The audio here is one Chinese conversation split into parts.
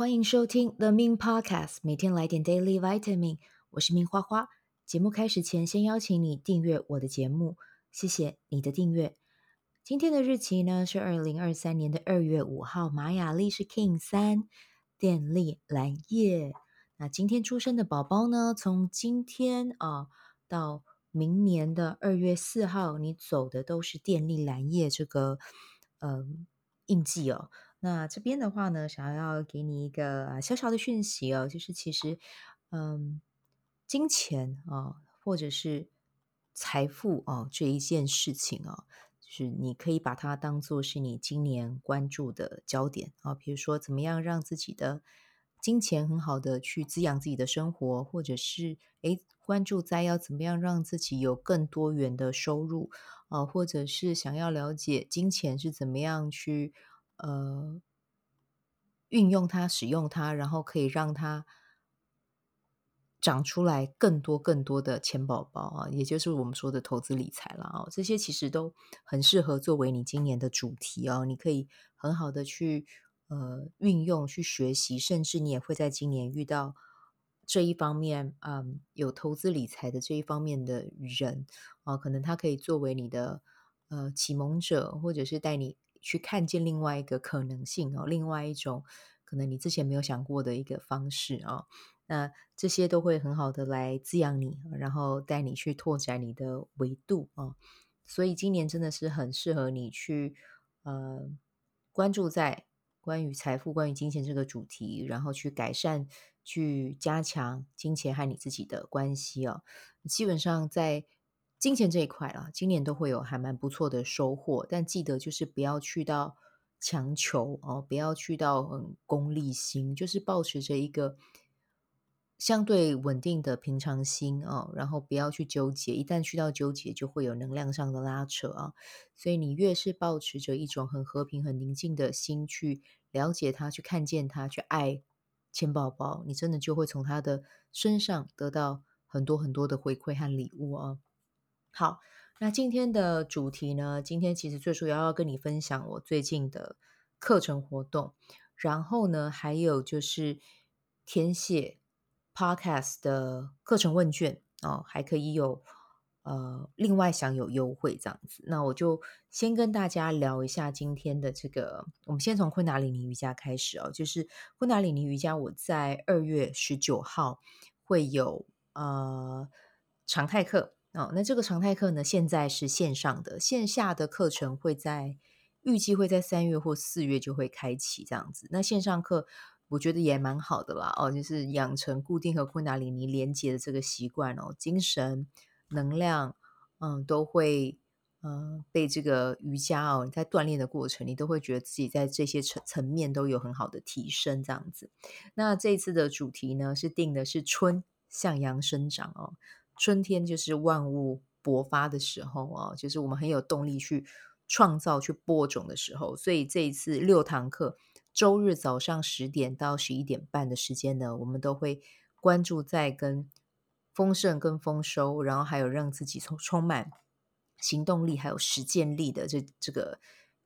欢迎收听 The Min Podcast，每天来点 Daily Vitamin。我是命花花。节目开始前，先邀请你订阅我的节目，谢谢你的订阅。今天的日期呢是二零二三年的二月五号，玛雅历是 King 三，电力蓝夜。那今天出生的宝宝呢，从今天啊到明年的二月四号，你走的都是电力蓝夜这个呃印记哦。那这边的话呢，想要给你一个小小的讯息哦，就是其实，嗯，金钱啊、哦，或者是财富哦，这一件事情啊、哦，就是你可以把它当做是你今年关注的焦点啊、哦，比如说怎么样让自己的金钱很好的去滋养自己的生活，或者是诶关注在要怎么样让自己有更多元的收入啊、或者是想要了解金钱是怎么样去。呃，运用它，使用它，然后可以让它长出来更多更多的钱宝宝啊，也就是我们说的投资理财了啊。这些其实都很适合作为你今年的主题哦。你可以很好的去呃运用、去学习，甚至你也会在今年遇到这一方面，嗯，有投资理财的这一方面的人啊，可能他可以作为你的呃启蒙者，或者是带你。去看见另外一个可能性哦，另外一种可能你之前没有想过的一个方式、哦，那这些都会很好的来滋养你，然后带你去拓展你的维度、哦。所以今年真的是很适合你去呃关注在关于财富、关于金钱这个主题，然后去改善、去加强金钱和你自己的关系哦。基本上在。金钱这一块啊，今年都会有还蛮不错的收获，但记得就是不要去到强求哦，不要去到很功利心，就是保持着一个相对稳定的平常心哦，然后不要去纠结，一旦去到纠结，就会有能量上的拉扯啊。所以你越是保持着一种很和平、很宁静的心去了解他、去看见他、去爱钱宝宝，你真的就会从他的身上得到很多很多的回馈和礼物啊。好，那今天的主题呢？今天其实最主要要跟你分享我最近的课程活动，然后呢，还有就是填写 Podcast 的课程问卷哦，还可以有呃另外享有优惠这样子。那我就先跟大家聊一下今天的这个，我们先从昆达里尼瑜伽开始哦，就是昆达里尼瑜伽，我在二月十九号会有呃常态课。哦，那这个常态课呢，现在是线上的，线下的课程会在预计会在三月或四月就会开启这样子。那线上课我觉得也蛮好的啦，哦，就是养成固定和昆达里尼连接的这个习惯哦，精神能量嗯都会嗯被这个瑜伽哦，你在锻炼的过程，你都会觉得自己在这些层层面都有很好的提升这样子。那这次的主题呢是定的是春向阳生长哦。春天就是万物勃发的时候啊，就是我们很有动力去创造、去播种的时候。所以这一次六堂课，周日早上十点到十一点半的时间呢，我们都会关注在跟丰盛、跟丰收，然后还有让自己充充满行动力、还有实践力的这这个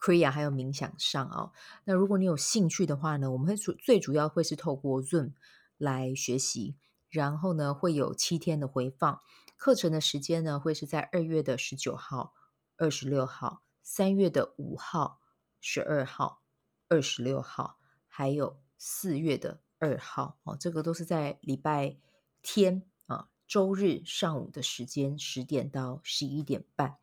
Kriya 还有冥想上啊。那如果你有兴趣的话呢，我们会主最主要会是透过 Zoom 来学习。然后呢，会有七天的回放，课程的时间呢会是在二月的十九号、二十六号、三月的五号、十二号、二十六号，还有四月的二号哦，这个都是在礼拜天啊，周日上午的时间，十点到十一点半。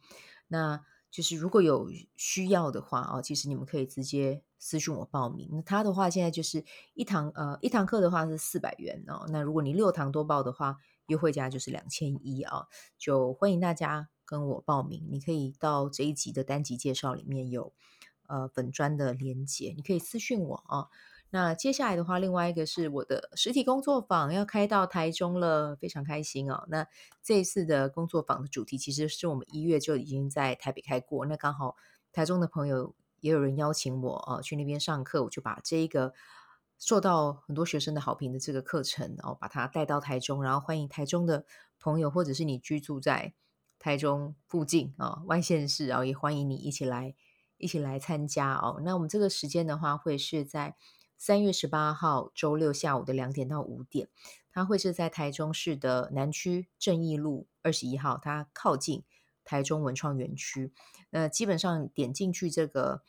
那就是如果有需要的话啊，其实你们可以直接。私讯我报名，那他的话现在就是一堂呃一堂课的话是四百元哦，那如果你六堂多报的话，优惠价就是两千一啊，就欢迎大家跟我报名。你可以到这一集的单集介绍里面有呃本专的连接，你可以私讯我啊。那接下来的话，另外一个是我的实体工作坊要开到台中了，非常开心哦。那这一次的工作坊的主题其实是我们一月就已经在台北开过，那刚好台中的朋友。也有人邀请我啊去那边上课，我就把这一个受到很多学生的好评的这个课程，哦把它带到台中，然后欢迎台中的朋友，或者是你居住在台中附近啊外县市，然后也欢迎你一起来一起来参加哦。那我们这个时间的话，会是在三月十八号周六下午的两点到五点，它会是在台中市的南区正义路二十一号，它靠近台中文创园区。那基本上点进去这个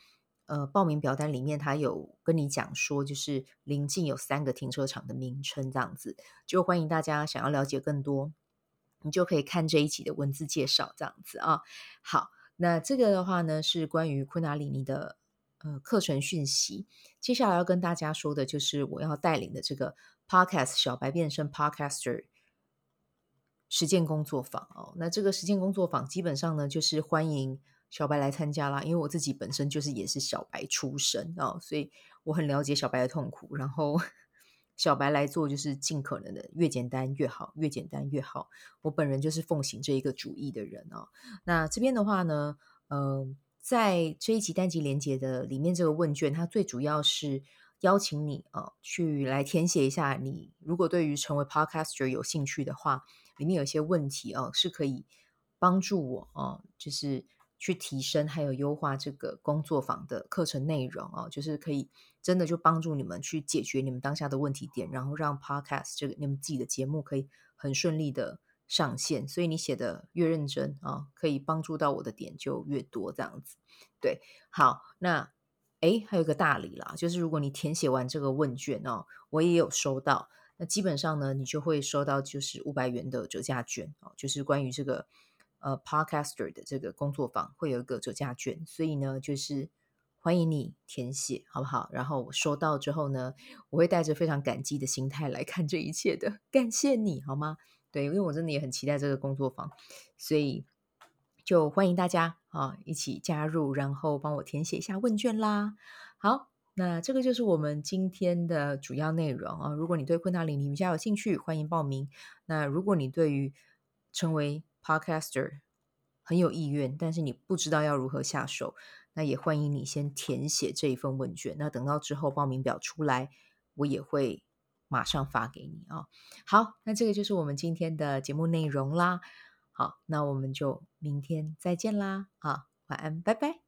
呃报名表单里面，它有跟你讲说，就是临近有三个停车场的名称，这样子就欢迎大家想要了解更多，你就可以看这一集的文字介绍，这样子啊。好，那这个的话呢是关于昆达里尼的。呃，课程讯息，接下来要跟大家说的就是我要带领的这个 Podcast 小白变身 Podcaster 实践工作坊哦。那这个实践工作坊基本上呢，就是欢迎小白来参加啦。因为我自己本身就是也是小白出身哦，所以我很了解小白的痛苦。然后 小白来做就是尽可能的越简单越好，越简单越好。我本人就是奉行这一个主义的人哦。那这边的话呢，嗯、呃。在这一集单集连结的里面，这个问卷它最主要是邀请你啊、去来填写一下你。你如果对于成为 Podcaster 有兴趣的话，里面有一些问题哦、是可以帮助我哦、就是去提升还有优化这个工作坊的课程内容哦、就是可以真的就帮助你们去解决你们当下的问题点，然后让 Podcast 这个你们自己的节目可以很顺利的。上线，所以你写的越认真啊，可以帮助到我的点就越多，这样子。对，好，那诶，还有一个大礼啦，就是如果你填写完这个问卷哦，我也有收到，那基本上呢，你就会收到就是五百元的折价券哦，就是关于这个呃 Podcaster 的这个工作坊会有一个折价券，所以呢，就是欢迎你填写，好不好？然后我收到之后呢，我会带着非常感激的心态来看这一切的，感谢你好吗？对，因为我真的也很期待这个工作坊，所以就欢迎大家啊一起加入，然后帮我填写一下问卷啦。好，那这个就是我们今天的主要内容啊。如果你对昆达里尼瑜伽有兴趣，欢迎报名。那如果你对于成为 Podcaster 很有意愿，但是你不知道要如何下手，那也欢迎你先填写这一份问卷。那等到之后报名表出来，我也会。马上发给你啊、好，那这个就是我们今天的节目内容啦。好，那我们就明天再见啦！啊，晚安，拜拜。